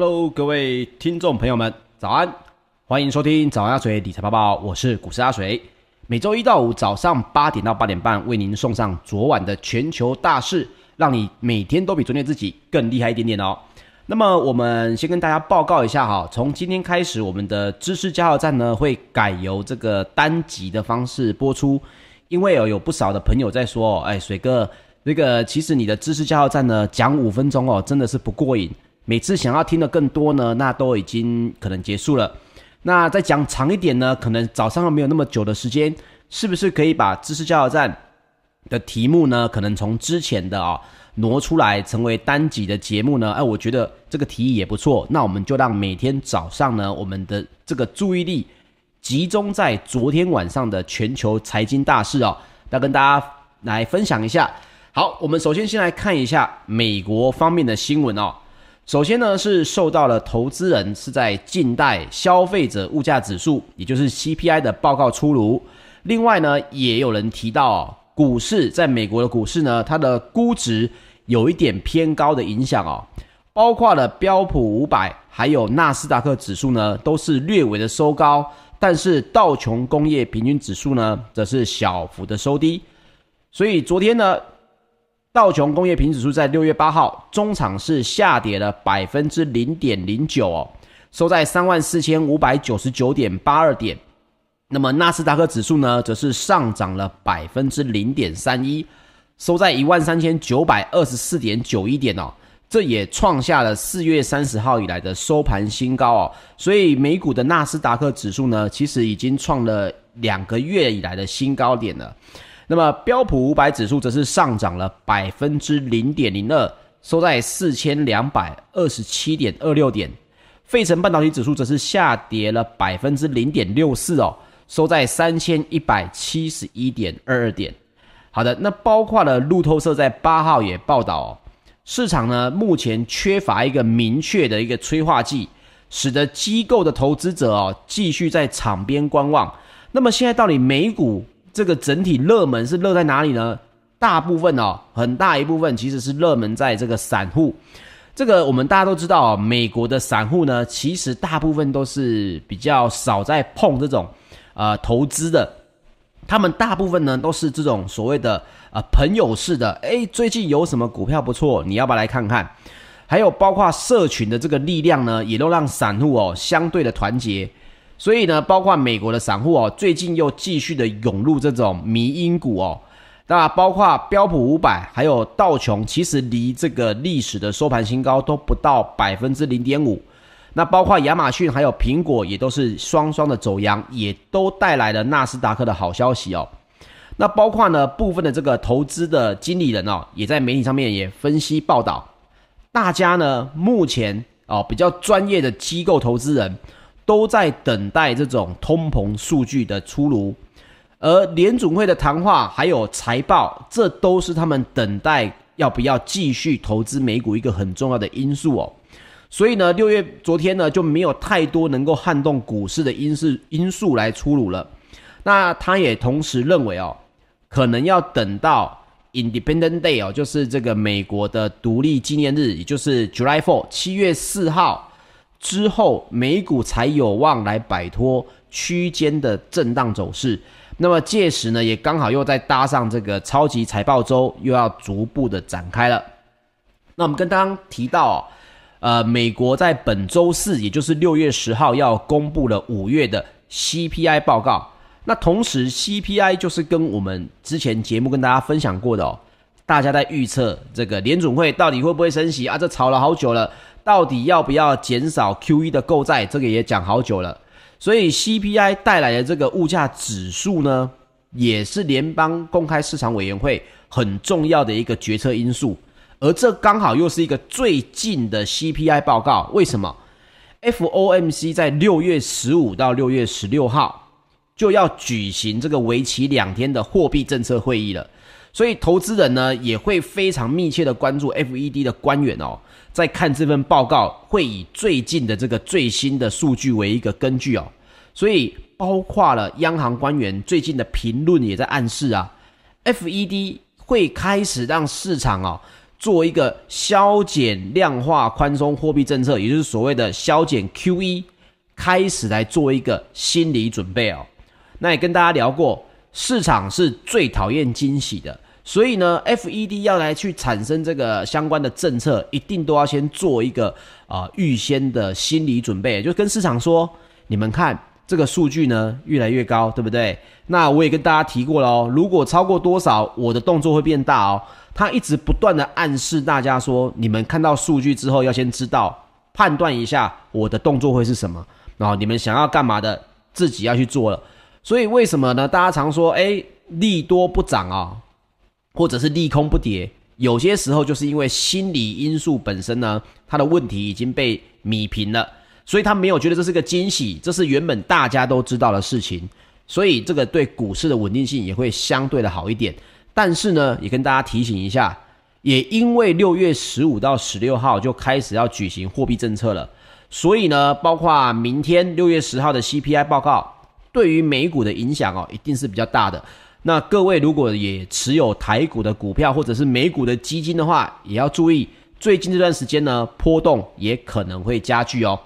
Hello，各位听众朋友们，早安！欢迎收听早安阿水理财报报，我是股市阿水。每周一到五早上八点到八点半，为您送上昨晚的全球大事，让你每天都比昨天自己更厉害一点点哦。那么，我们先跟大家报告一下哈，从今天开始，我们的知识加油站呢会改由这个单集的方式播出，因为有有不少的朋友在说，哎，水哥，这个其实你的知识加油站呢讲五分钟哦，真的是不过瘾。每次想要听的更多呢，那都已经可能结束了。那再讲长一点呢，可能早上没有那么久的时间，是不是可以把知识加油站的题目呢，可能从之前的啊、挪出来成为单集的节目呢？哎，我觉得这个提议也不错。那我们就让每天早上呢，我们的这个注意力集中在昨天晚上的全球财经大事哦，要跟大家来分享一下。好，我们首先先来看一下美国方面的新闻哦。首先呢，是受到了投资人是在近代消费者物价指数，也就是 CPI 的报告出炉。另外呢，也有人提到哦，股市在美国的股市呢，它的估值有一点偏高的影响哦。包括了标普五百还有纳斯达克指数呢，都是略微的收高，但是道琼工业平均指数呢，则是小幅的收低。所以昨天呢，道琼工业平指数在六月八号中场是下跌了百分之零点零九哦，收在三万四千五百九十九点八二点。那么纳斯达克指数呢，则是上涨了百分之零点三一，收在一万三千九百二十四点九一点哦。这也创下了四月三十号以来的收盘新高哦。所以美股的纳斯达克指数呢，其实已经创了两个月以来的新高点了。那么标普五百指数则是上涨了百分之零点零二，收在四千两百二十七点二六点。费城半导体指数则是下跌了百分之零点六四哦，收在三千一百七十一点二二点。好的，那包括了路透社在八号也报道哦，市场呢目前缺乏一个明确的一个催化剂，使得机构的投资者哦继续在场边观望。那么现在到底美股？这个整体热门是热在哪里呢？大部分哦，很大一部分其实是热门在这个散户。这个我们大家都知道哦，美国的散户呢，其实大部分都是比较少在碰这种呃投资的。他们大部分呢都是这种所谓的呃朋友式的，诶，最近有什么股票不错，你要不要来看看？还有包括社群的这个力量呢，也都让散户哦相对的团结。所以呢，包括美国的散户哦，最近又继续的涌入这种迷因股哦。那包括标普五百还有道琼，其实离这个历史的收盘新高都不到百分之零点五。那包括亚马逊还有苹果也都是双双的走阳，也都带来了纳斯达克的好消息哦。那包括呢，部分的这个投资的经理人哦，也在媒体上面也分析报道，大家呢目前哦比较专业的机构投资人。都在等待这种通膨数据的出炉，而联准会的谈话还有财报，这都是他们等待要不要继续投资美股一个很重要的因素哦。所以呢，六月昨天呢就没有太多能够撼动股市的因素因素来出炉了。那他也同时认为哦，可能要等到 Independent Day 哦，就是这个美国的独立纪念日，也就是 July Four，七月四号。之后，美股才有望来摆脱区间的震荡走势。那么届时呢，也刚好又再搭上这个超级财报周，又要逐步的展开了。那我们跟刚刚提到，呃，美国在本周四，也就是六月十号，要公布了五月的 CPI 报告。那同时，CPI 就是跟我们之前节目跟大家分享过的哦，大家在预测这个联准会到底会不会升息啊？这吵了好久了。到底要不要减少 QE 的购债？这个也讲好久了。所以 CPI 带来的这个物价指数呢，也是联邦公开市场委员会很重要的一个决策因素。而这刚好又是一个最近的 CPI 报告。为什么？FOMC 在六月十五到六月十六号就要举行这个为期两天的货币政策会议了。所以投资人呢也会非常密切的关注 FED 的官员哦。在看这份报告，会以最近的这个最新的数据为一个根据哦，所以包括了央行官员最近的评论也在暗示啊，FED 会开始让市场哦做一个削减量化宽松货币政策，也就是所谓的削减 QE，开始来做一个心理准备哦。那也跟大家聊过，市场是最讨厌惊喜的，所以呢，FED 要来去产生这个相关的政策，一定都要先做一个啊、预先的心理准备，就跟市场说，你们看这个数据呢越来越高，对不对？那我也跟大家提过了哦，如果超过多少，我的动作会变大哦。他一直不断的暗示大家说，你们看到数据之后要先知道判断一下我的动作会是什么，然后你们想要干嘛的，自己要去做了。所以为什么呢？大家常说，诶，利多不涨啊，或者是利空不跌，有些时候就是因为心理因素本身呢，它的问题已经被米平了，所以他没有觉得这是个惊喜，这是原本大家都知道的事情，所以这个对股市的稳定性也会相对的好一点。但是呢，也跟大家提醒一下，也因为六月十五到十六号就开始要举行货币政策了，所以呢，包括明天六月十号的 CPI 报告，对于美股的影响哦，一定是比较大的。那各位如果也持有台股的股票或者是美股的基金的话，也要注意，最近这段时间呢，波动也可能会加剧哦。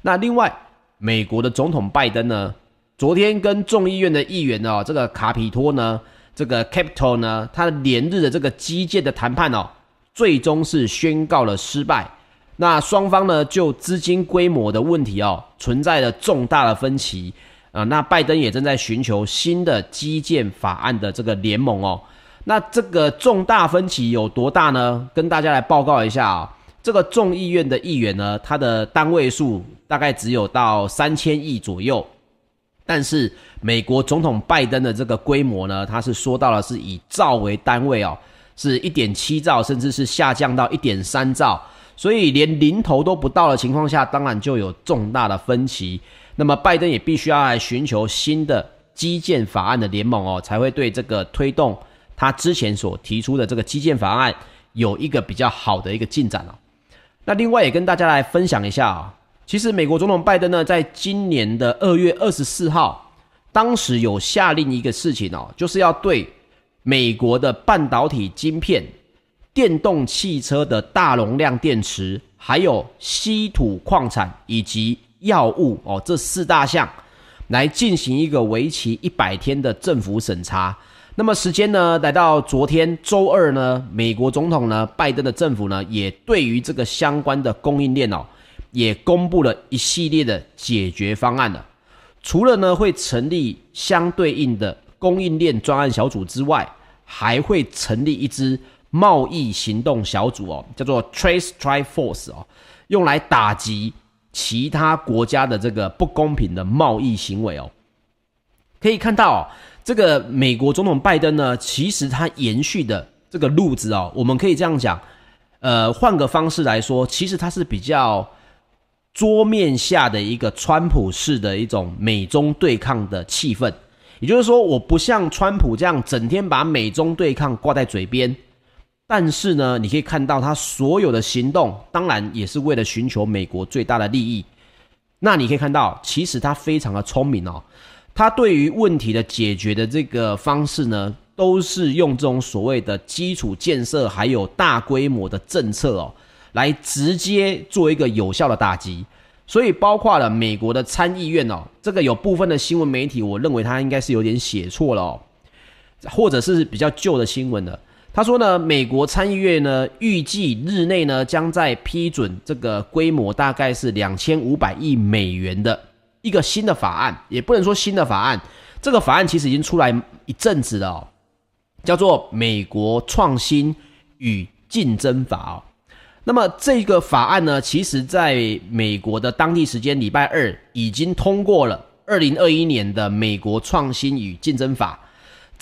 那另外，美国的总统拜登呢，昨天跟众议院的议员哦，这个卡皮托呢。这个 Capital 呢，它连日的这个基建的谈判哦，最终是宣告了失败。那双方呢，就资金规模的问题哦，存在了重大的分歧啊、那拜登也正在寻求新的基建法案的这个联盟哦。那这个重大分歧有多大呢？跟大家来报告一下啊、哦。这个众议院的议员呢，他的单位数大概只有到三千亿左右。但是美国总统拜登的这个规模呢，他是说到了是以兆为单位哦，是一点七兆，甚至是下降到一点三兆，所以连零头都不到的情况下，当然就有重大的分歧。那么拜登也必须要来寻求新的基建法案的联盟哦，才会对这个推动他之前所提出的这个基建法案有一个比较好的一个进展哦。那另外也跟大家来分享一下啊。其实，美国总统拜登呢，在今年的二月二十四号，当时有下令一个事情哦，就是要对美国的半导体晶片、电动汽车的大容量电池，还有稀土矿产以及药物哦，这四大项来进行一个为期一百天的政府审查。那么时间呢，来到昨天周二呢，美国总统呢，拜登的政府呢，也对于这个相关的供应链哦。也公布了一系列的解决方案了。除了呢会成立相对应的供应链专案小组之外，还会成立一支贸易行动小组哦，叫做 Trace Tri Force 哦，用来打击其他国家的这个不公平的贸易行为哦。可以看到哦，这个美国总统拜登呢，其实他延续的这个路子哦，我们可以这样讲，呃，换个方式来说，其实他是比较。桌面下的一个川普式的一种美中对抗的气氛，也就是说，我不像川普这样整天把美中对抗挂在嘴边，但是呢，你可以看到他所有的行动，当然也是为了寻求美国最大的利益。那你可以看到，其实他非常的聪明哦，他对于问题的解决的这个方式呢，都是用这种所谓的基础建设，还有大规模的政策哦。来直接做一个有效的打击，所以包括了美国的参议院哦，这个有部分的新闻媒体，我认为他应该是有点写错了哦，或者是比较旧的新闻了。他说呢，美国参议院呢预计日内呢将在批准这个规模大概是两千五百亿美元的一个新的法案，也不能说新的法案，这个法案其实已经出来一阵子了哦，叫做美国创新与竞争法哦。那么这个法案呢，其实在美国的当地时间礼拜二已经通过了二零二一年的美国创新与竞争法，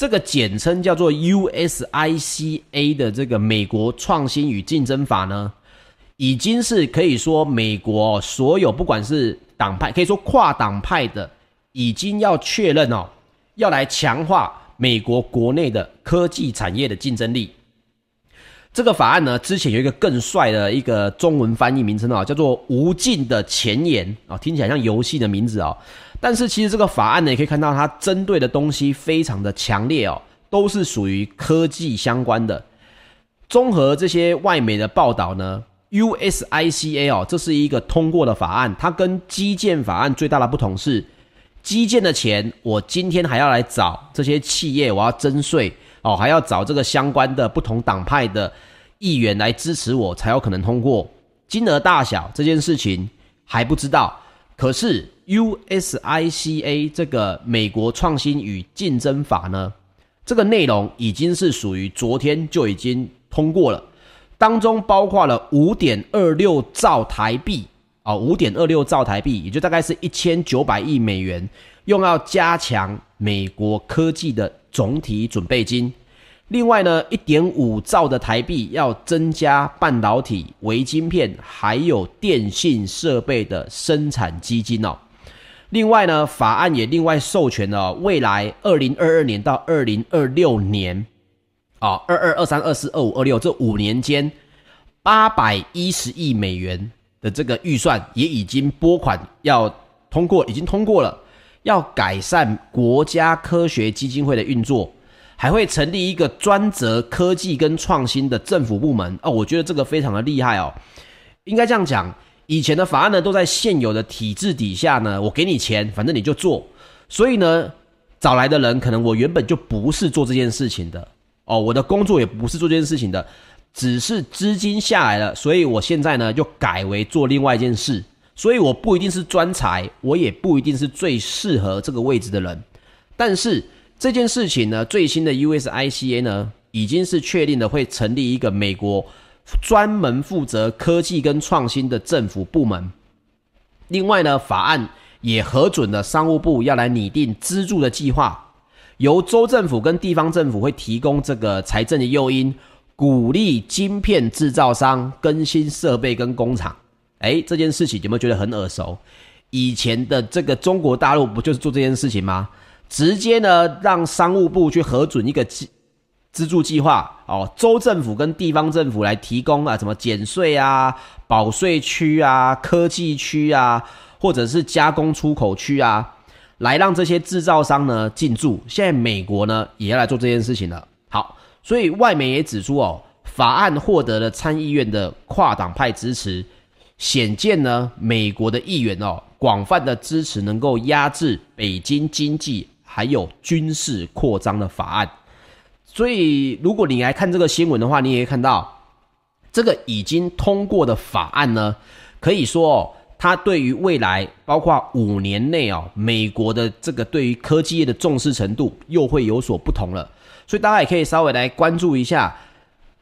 这个简称叫做 USICA 的这个美国创新与竞争法呢，已经是可以说美国所有不管是党派，可以说跨党派的，已经要确认哦，要来强化美国国内的科技产业的竞争力。这个法案呢，之前有一个更帅的一个中文翻译名称啊，叫做“无尽的前沿”啊，听起来像游戏的名字啊。但是其实这个法案呢，也可以看到它针对的东西非常的强烈哦，都是属于科技相关的。综合这些外媒的报道呢，USICA 哦，这是一个通过的法案，它跟基建法案最大的不同是，基建的钱我今天还要来找这些企业，我要征税哦，还要找这个相关的不同党派的议员来支持我，才有可能通过。金额大小这件事情还不知道，可是 USICA 这个美国创新与竞争法呢，这个内容已经是属于昨天就已经通过了，当中包括了五点二六兆台币啊，五点二六兆台币，也就大概是一千九百亿美元，用要加强美国科技的总体准备金。另外呢，一点五兆的台币要增加半导体、微晶片还有电信设备的生产基金哦。另外呢，法案也另外授权了未来二零二二年到二零二六年，啊，二二二三二四二五二六这五年间，八百一十亿美元的这个预算也已经拨款要通过，已经通过了，要改善国家科学基金会的运作。还会成立一个专责科技跟创新的政府部门哦，我觉得这个非常的厉害哦。应该这样讲，以前的法案呢都在现有的体制底下呢，我给你钱，反正你就做。所以呢，找来的人可能我原本就不是做这件事情的哦，我的工作也不是做这件事情的，只是资金下来了，所以我现在呢就改为做另外一件事。所以我不一定是专才，我也不一定是最适合这个位置的人，但是。这件事情呢，最新的 USICA 呢，已经是确定的会成立一个美国专门负责科技跟创新的政府部门。另外呢，法案也核准了商务部要来拟定资助的计划，由州政府跟地方政府会提供这个财政的诱因，鼓励晶片制造商更新设备跟工厂。诶，这件事情有没有觉得很耳熟？以前的这个中国大陆不就是做这件事情吗？直接呢，让商务部去核准一个资资助计划哦，州政府跟地方政府来提供啊，什么减税啊、保税区啊、科技区啊，或者是加工出口区啊，来让这些制造商呢进驻。现在美国呢也要来做这件事情了。好，所以外媒也指出哦，法案获得了参议院的跨党派支持，显见呢美国的议员哦广泛的支持能够压制北京经济。还有军事扩张的法案，所以如果你来看这个新闻的话，你也看到这个已经通过的法案呢，可以说哦，它对于未来包括五年内哦，美国的这个对于科技业的重视程度又会有所不同了。所以大家也可以稍微来关注一下，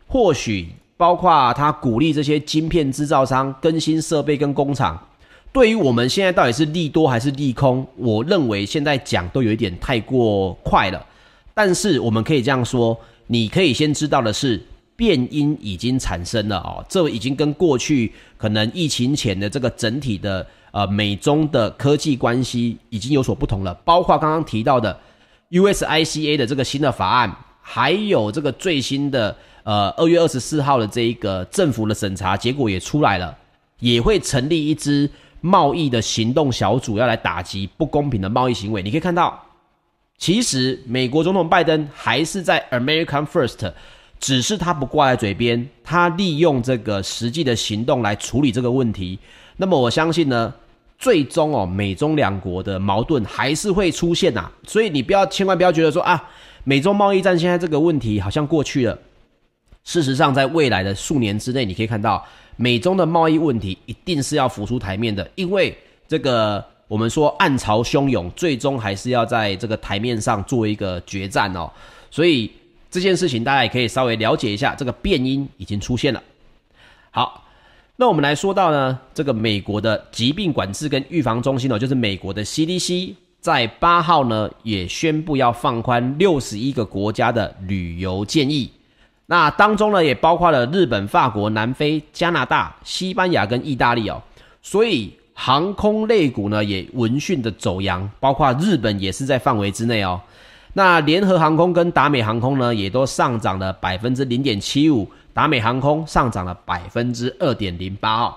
或许包括他鼓励这些晶片制造商更新设备跟工厂。对于我们现在到底是利多还是利空，我认为现在讲都有一点太过快了。但是我们可以这样说，你可以先知道的是，变因已经产生了哦，这已经跟过去可能疫情前的这个整体的呃美中的科技关系已经有所不同了。包括刚刚提到的 USICA 的这个新的法案，还有这个最新的呃二月二十四号的这一个政府的审查结果也出来了，也会成立一支。贸易的行动小组要来打击不公平的贸易行为。你可以看到，其实美国总统拜登还是在 American First，只是他不挂在嘴边，他利用这个实际的行动来处理这个问题。那么我相信呢，最终哦，美中两国的矛盾还是会出现呐。所以你不要，千万不要觉得说啊，美中贸易战现在这个问题好像过去了。事实上，在未来的数年之内，你可以看到。美中的贸易问题一定是要浮出台面的，因为这个我们说暗潮汹涌，最终还是要在这个台面上做一个决战哦。所以这件事情大家也可以稍微了解一下，这个变因已经出现了。好，那我们来说到呢，这个美国的疾病管制跟预防中心哦，就是美国的 CDC，在八号呢也宣布要放宽六十一个国家的旅游建议。那当中呢，也包括了日本、法国、南非、加拿大、西班牙跟意大利哦，所以航空类股呢也闻讯的走扬，包括日本也是在范围之内哦。那联合航空跟达美航空呢，也都上涨了百分之零点七五，达美航空上涨了百分之二点零八哦。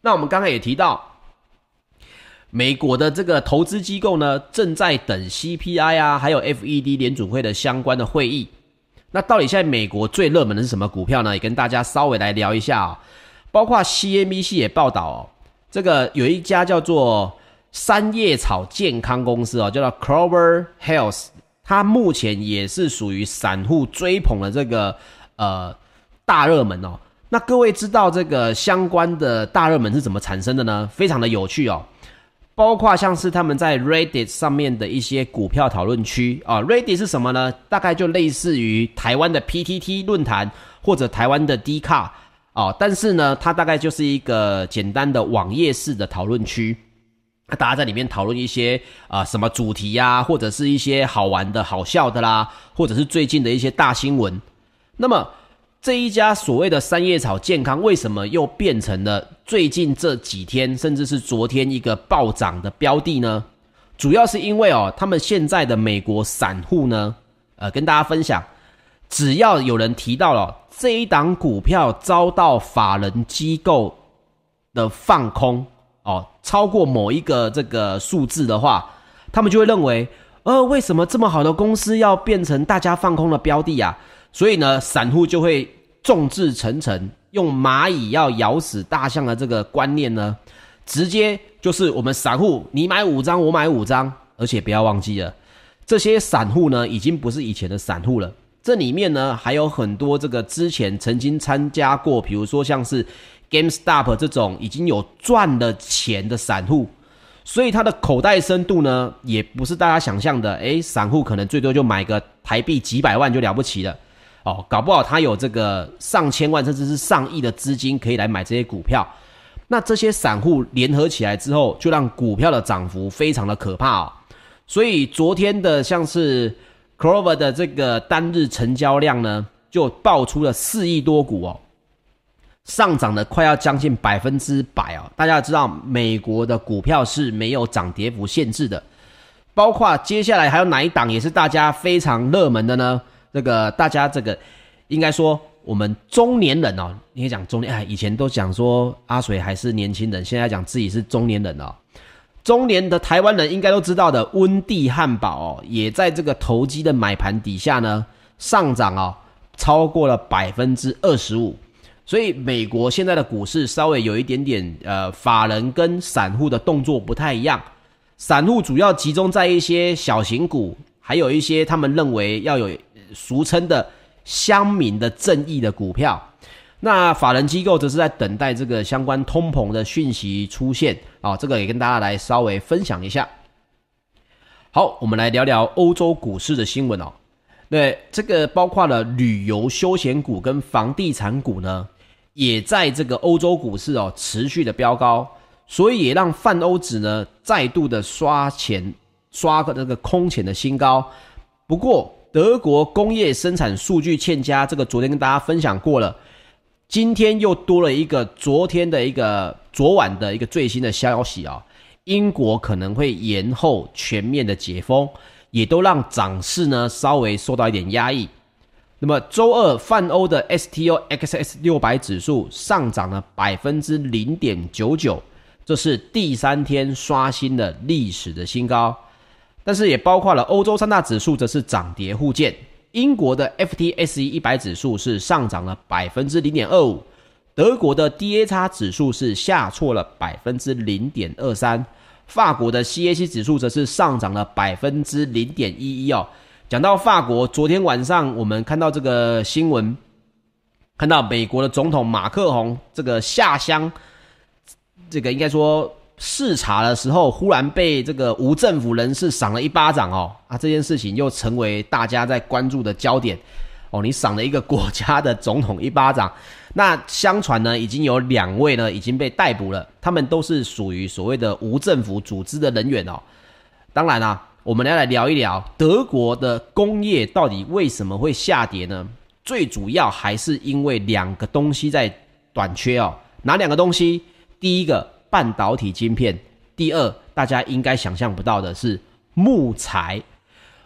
那我们刚才也提到，美国的这个投资机构呢，正在等 CPI 啊，还有 FED 联准会的相关的会议。那到底现在美国最热门的是什么股票呢？也跟大家稍微来聊一下啊、哦。包括 CNBC 也报道哦，这个有一家叫做三叶草健康公司哦，叫做 Clover Health，它目前也是属于散户追捧的这个呃大热门哦。那各位知道这个相关的大热门是怎么产生的呢？非常的有趣哦。包括像是他们在 Reddit 上面的一些股票讨论区啊，Reddit 是什么呢？大概就类似于台湾的 PTT 论坛或者台湾的 d c a r 哦，但是呢，它大概就是一个简单的网页式的讨论区，大家在里面讨论一些啊、什么主题呀、啊，或者是一些好玩的、好笑的啦，或者是最近的一些大新闻。那么这一家所谓的三叶草健康，为什么又变成了最近这几天，甚至是昨天一个暴涨的标的呢？主要是因为哦，他们现在的美国散户呢，呃，跟大家分享，只要有人提到了。这一档股票遭到法人机构的放空哦，超过某一个这个数字的话，他们就会认为，呃，为什么这么好的公司要变成大家放空的标的啊？所以呢，散户就会众志成城，用蚂蚁要咬死大象的这个观念呢，直接就是我们散户，你买五张，我买五张，而且不要忘记了，这些散户呢，已经不是以前的散户了。这里面呢，还有很多这个之前曾经参加过，比如说像是 GameStop 这种已经有赚了钱的散户，所以他的口袋深度呢，也不是大家想象的，诶，散户可能最多就买个台币几百万就了不起了，哦，搞不好他有这个上千万甚至是上亿的资金可以来买这些股票，那这些散户联合起来之后，就让股票的涨幅非常的可怕哦，所以昨天的像是。Clover 的这个单日成交量呢，就爆出了四亿多股哦，上涨的快要将近百分之百哦。大家知道，美国的股票是没有涨跌幅限制的，包括接下来还有哪一档也是大家非常热门的呢？这个大家这个应该说，我们中年人哦，你可以讲中年，哎，以前都讲说阿水还是年轻人，现在讲自己是中年人哦。中年的台湾人应该都知道的温蒂汉堡哦，也在这个投机的买盘底下呢，上涨哦，超过了百分之二十五。所以美国现在的股市稍微有一点点呃，法人跟散户的动作不太一样。散户主要集中在一些小型股，还有一些他们认为要有俗称的乡民的正义的股票。那法人机构则是在等待这个相关通膨的讯息出现啊，这个也跟大家来稍微分享一下。好，我们来聊聊欧洲股市的新闻哦。那，这个包括了旅游休闲股跟房地产股呢，也在这个欧洲股市哦持续的飙高，所以也让泛欧指呢再度的刷钱，刷个这个空前的新高。不过，德国工业生产数据欠佳，这个昨天跟大家分享过了。今天又多了一个昨天的一个昨晚的一个最新的消息啊，英国可能会延后全面的解封，也都让涨势呢稍微受到一点压抑。那么周二泛欧的 STOXX 六百指数上涨了百分之零点九九，这是第三天刷新了历史的新高，但是也包括了欧洲三大指数则是涨跌互见。英国的 FTSE 一百指数是上涨了百分之零点二五，德国的 DAX 指数是下挫了百分之零点二三，法国的 CAC 指数则是上涨了百分之零点一一哦。讲到法国，昨天晚上我们看到这个新闻，看到美国的总统马克宏这个下乡，这个应该说。视察的时候，忽然被这个无政府人士赏了一巴掌哦，啊，这件事情又成为大家在关注的焦点哦。你赏了一个国家的总统一巴掌，那相传呢，已经有两位呢已经被逮捕了，他们都是属于所谓的无政府组织的人员哦。当然啦、我们要来聊一聊德国的工业到底为什么会下跌呢？最主要还是因为两个东西在短缺哦。哪两个东西？第一个。半导体晶片，第二，大家应该想象不到的是木材，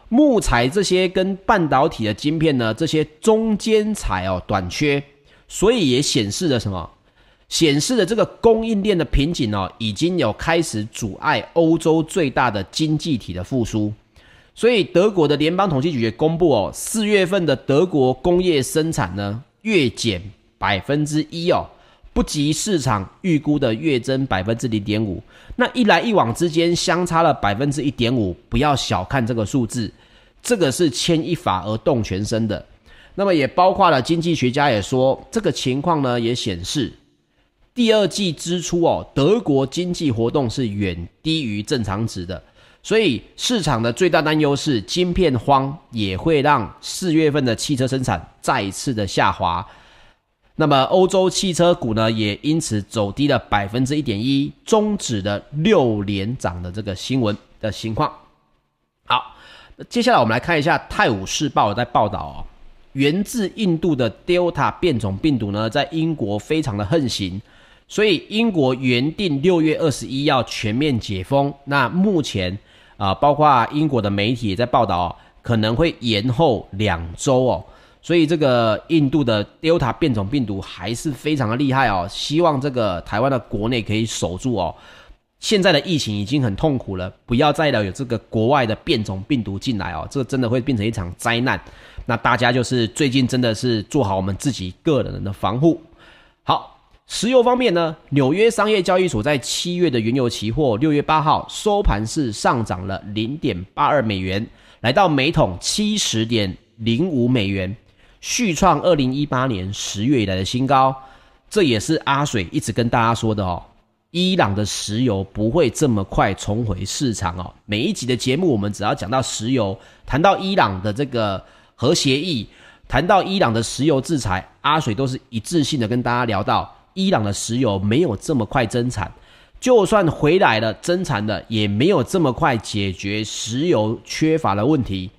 木材这些跟半导体的晶片呢，这些中间材哦短缺，所以也显示了什么？显示了这个供应链的瓶颈哦，已经有开始阻碍欧洲最大的经济体的复苏。所以德国的联邦统计局也公布哦，四月份的德国工业生产呢月减百分之一哦，不及市场预估的月增百分之零点五。那一来一往之间相差了百分之一点五，不要小看这个数字，这个是牵一发而动全身的。那么也包括了经济学家也说，这个情况呢也显示，第二季支出哦，德国经济活动是远低于正常值的，所以市场的最大担忧是晶片荒也会让四月份的汽车生产再一次的下滑。那么欧洲汽车股呢也因此走低了百分之一点一，终止了六连涨的这个新闻的情况。好，接下来我们来看一下《泰晤士报》在报道哦。源自印度的 Delta 变种病毒呢，在英国非常的横行，所以英国原定六月二十一要全面解封。那目前啊、包括英国的媒体也在报道、哦，可能会延后两周哦。所以这个印度的 Delta 变种病毒还是非常的厉害哦。希望这个台湾的国内可以守住哦。现在的疫情已经很痛苦了，不要再有这个国外的变种病毒进来哦，这真的会变成一场灾难。那大家就是最近真的是做好我们自己个人的防护。好，石油方面呢，纽约商业交易所在七月的原油期货六月八号收盘是上涨了零点八二美元，来到每桶七十点零五美元，续创二零一八年十月以来的新高。这也是阿水一直跟大家说的哦，伊朗的石油不会这么快重回市场哦。每一集的节目，我们只要讲到石油，谈到伊朗的这个。核协议谈到伊朗的石油制裁，阿水都是一致性的跟大家聊到，伊朗的石油没有这么快增产，就算回来了增产的，也没有这么快解决石油缺乏的问题。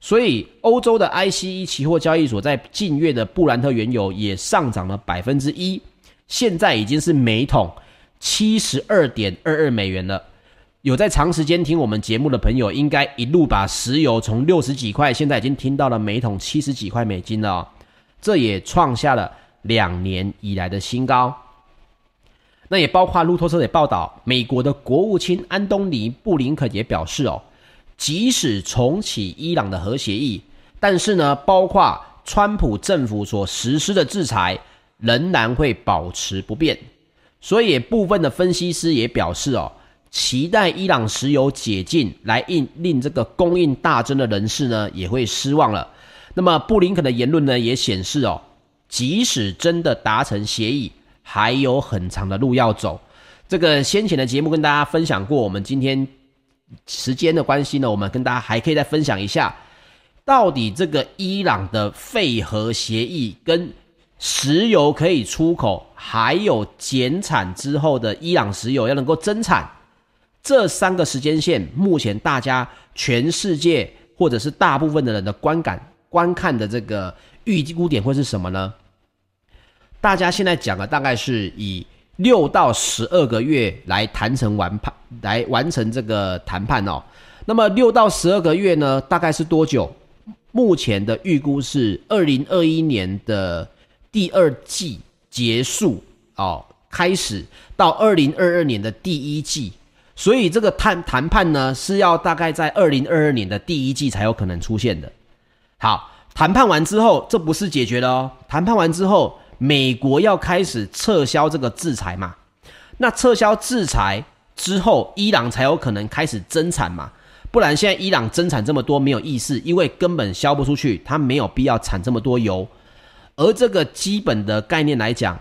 所以，欧洲的 ICE 期货交易所，在近月的布兰特原油也上涨了百分之一，现在已经是每桶七十二点二二美元了。有在长时间听我们节目的朋友，应该一路把石油从六十几块，现在已经听到了每桶七十几块美金了哦，这也创下了两年以来的新高。那也包括路透社也报道，美国的国务卿安东尼布林肯也表示哦，即使重启伊朗的核协议，但是呢，包括川普政府所实施的制裁，仍然会保持不变。所以部分的分析师也表示哦。期待伊朗石油解禁来应令这个供应大增的人士呢，也会失望了。那么布林肯的言论呢，也显示哦，即使真的达成协议，还有很长的路要走。这个先前的节目跟大家分享过，我们今天时间的关系呢，我们跟大家还可以再分享一下，到底这个伊朗的废核协议跟石油可以出口，还有减产之后的伊朗石油要能够增产。这三个时间线，目前大家全世界或者是大部分的人的观感、观看的这个预估点会是什么呢？大家现在讲的大概是以六到十二个月来谈成完判，来完成这个谈判哦。那么六到十二个月呢，大概是多久？目前的预估是二零二一年的第二季结束哦，开始到二零二二年的第一季。所以这个谈谈判呢，是要大概在二零二二年的第一季才有可能出现的。好，谈判完之后，这不是解决了哦。谈判完之后，美国要开始撤销这个制裁嘛？那撤销制裁之后，伊朗才有可能开始增产嘛？不然现在伊朗增产这么多没有意思，因为根本销不出去，它没有必要产这么多油。而这个基本的概念来讲，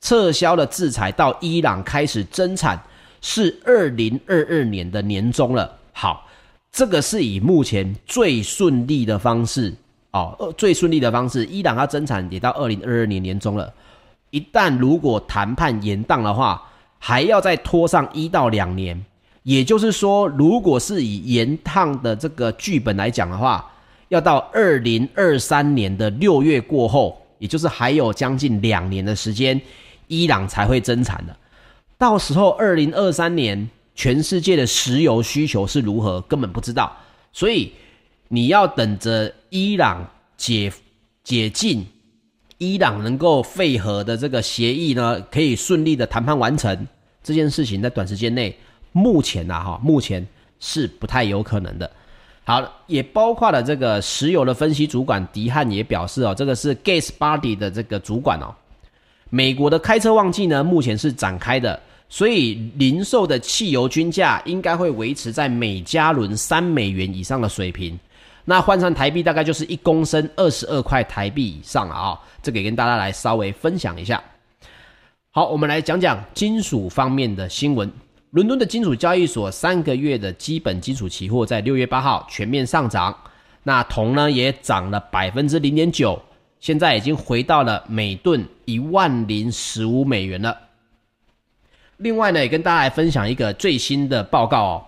撤销了制裁到伊朗开始增产。是二零二二年的年中了。好，这个是以目前最顺利的方式哦，最顺利的方式，伊朗它增产也到二零二二年年中了。一旦如果谈判延宕的话，还要再拖上一到两年。也就是说，如果是以延宕的这个剧本来讲的话，要到二零二三年的六月过后，也就是还有将近两年的时间，伊朗才会增产的。到时候，二零二三年全世界的石油需求是如何，根本不知道。所以你要等着伊朗解解禁，伊朗能够废核的这个协议呢，可以顺利的谈判完成这件事情，在短时间内，目前呐哈，目前是不太有可能的。好，也包括了这个石油的分析主管迪汉也表示哦，这个是 GasBuddy 的这个主管哦。美国的开车旺季呢，目前是展开的，所以零售的汽油均价应该会维持在每加仑三美元以上的水平。那换算台币大概就是一公升二十二块台币以上啊、哦。这个也跟大家来稍微分享一下。好，我们来讲讲金属方面的新闻。伦敦的金属交易所三个月的基本金属期货在六月八号全面上涨，那铜呢也涨了百分之零点九，现在已经回到了每吨一万零十五美元了。另外呢，也跟大家来分享一个最新的报告哦。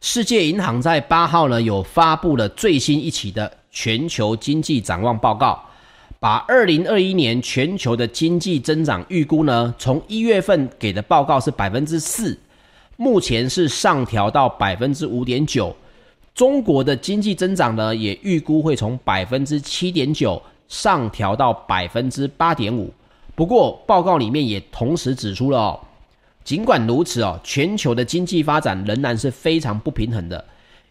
世界银行在八号呢有发布了最新一期的全球经济展望报告。把二零二一年全球的经济增长预估呢，从一月份给的报告是百分之四，目前是上调到百分之五点九。中国的经济增长呢，也预估会从百分之七点九上调到百分之八点五。不过报告里面也同时指出了哦，尽管如此哦，全球的经济发展仍然是非常不平衡的。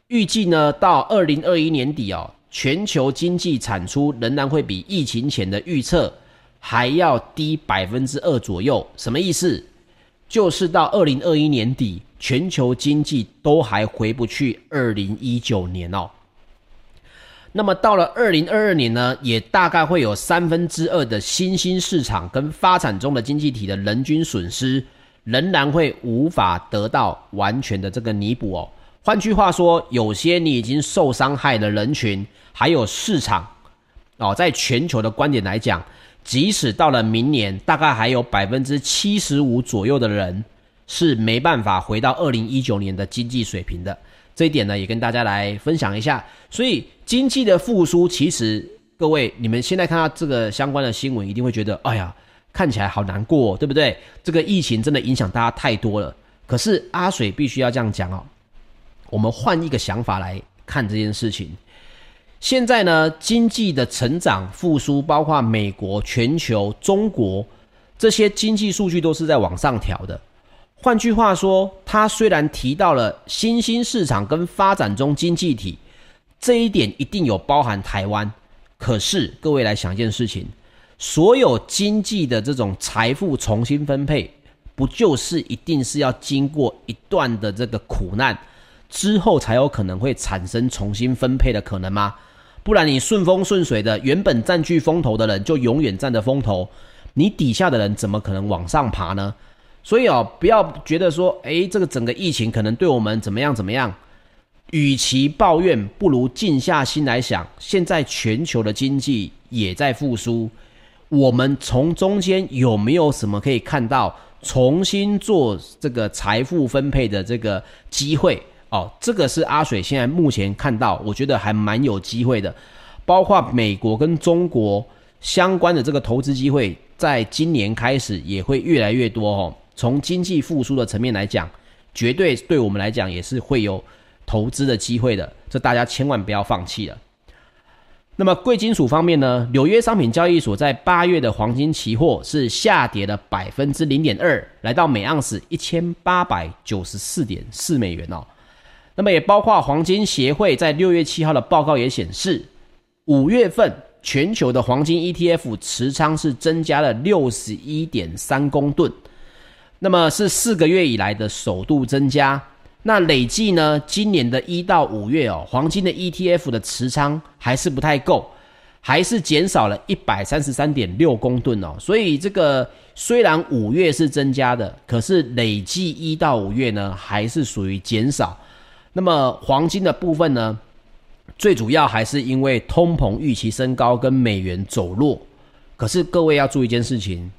预计呢，到二零二一年底哦。全球经济产出仍然会比疫情前的预测还要低百分之二左右，什么意思？就是到二零二一年底，全球经济都还回不去二零一九年哦。那么到了二零二二年呢，也大概会有三分之二的新兴市场跟发展中的经济体的人均损失，仍然会无法得到完全的这个弥补哦。换句话说，有些你已经受伤害的人群。还有市场哦，在全球的观点来讲，即使到了明年，大概还有百分之七十五左右的人是没办法回到二零一九年的经济水平的。这一点呢，也跟大家来分享一下。所以，经济的复苏，其实各位你们现在看到这个相关的新闻，一定会觉得，哎呀，看起来好难过，对不对？这个疫情真的影响大家太多了。可是阿水必须要这样讲哦，我们换一个想法来看这件事情。现在呢，经济的成长复苏，包括美国、全球、中国这些经济数据都是在往上调的。换句话说，它虽然提到了新兴市场跟发展中经济体，这一点一定有包含台湾。可是各位来想一件事情，所有经济的这种财富重新分配，不就是一定是要经过一段的这个苦难之后，才有可能会产生重新分配的可能吗？不然你顺风顺水的，原本占据风头的人就永远占着风头，你底下的人怎么可能往上爬呢？所以哦，不要觉得说，诶，这个整个疫情可能对我们怎么样怎么样。与其抱怨，不如静下心来想，现在全球的经济也在复苏，我们从中间有没有什么可以看到重新做这个财富分配的这个机会？哦，这个是阿水现在目前看到，我觉得还蛮有机会的，包括美国跟中国相关的这个投资机会，在今年开始也会越来越多哦。从经济复苏的层面来讲，绝对对我们来讲也是会有投资的机会的，这大家千万不要放弃了。那么贵金属方面呢，纽约商品交易所在八月的黄金期货是下跌了百分之零点二，来到每盎司一千八百九十四点四美元哦。那么也包括黄金协会在六月七号的报告也显示，五月份全球的黄金 ETF 持仓是增加了六十一点三公吨，那么是四个月以来的首度增加。那累计呢，今年的一到五月哦，黄金的 ETF 的持仓还是不太够，还是减少了一百三十三点六公吨哦。所以这个虽然五月是增加的，可是累计一到五月呢，还是属于减少。那么黄金的部分呢，最主要还是因为通膨预期升高跟美元走弱。可是各位要注意一件事情，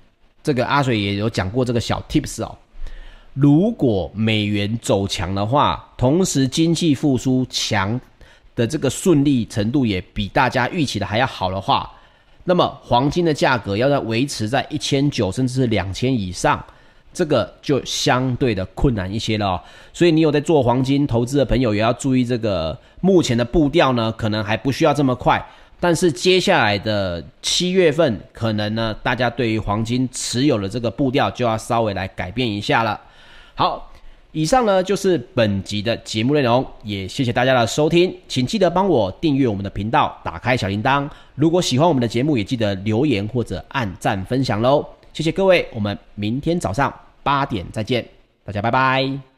这个阿水也有讲过这个小 tips 哦。如果美元走强的话，同时经济复苏强的这个顺利程度也比大家预期的还要好的话，那么黄金的价格要在维持在一千九甚至是两千以上。这个就相对的困难一些了哦，所以你有在做黄金投资的朋友也要注意这个目前的步调呢，可能还不需要这么快，但是接下来的七月份可能呢，大家对于黄金持有的这个步调就要稍微来改变一下了。好，以上呢就是本集的节目内容，也谢谢大家的收听，请记得帮我订阅我们的频道，打开小铃铛。如果喜欢我们的节目，也记得留言或者按赞分享喽。谢谢各位，我们明天早上八点再见，大家拜拜。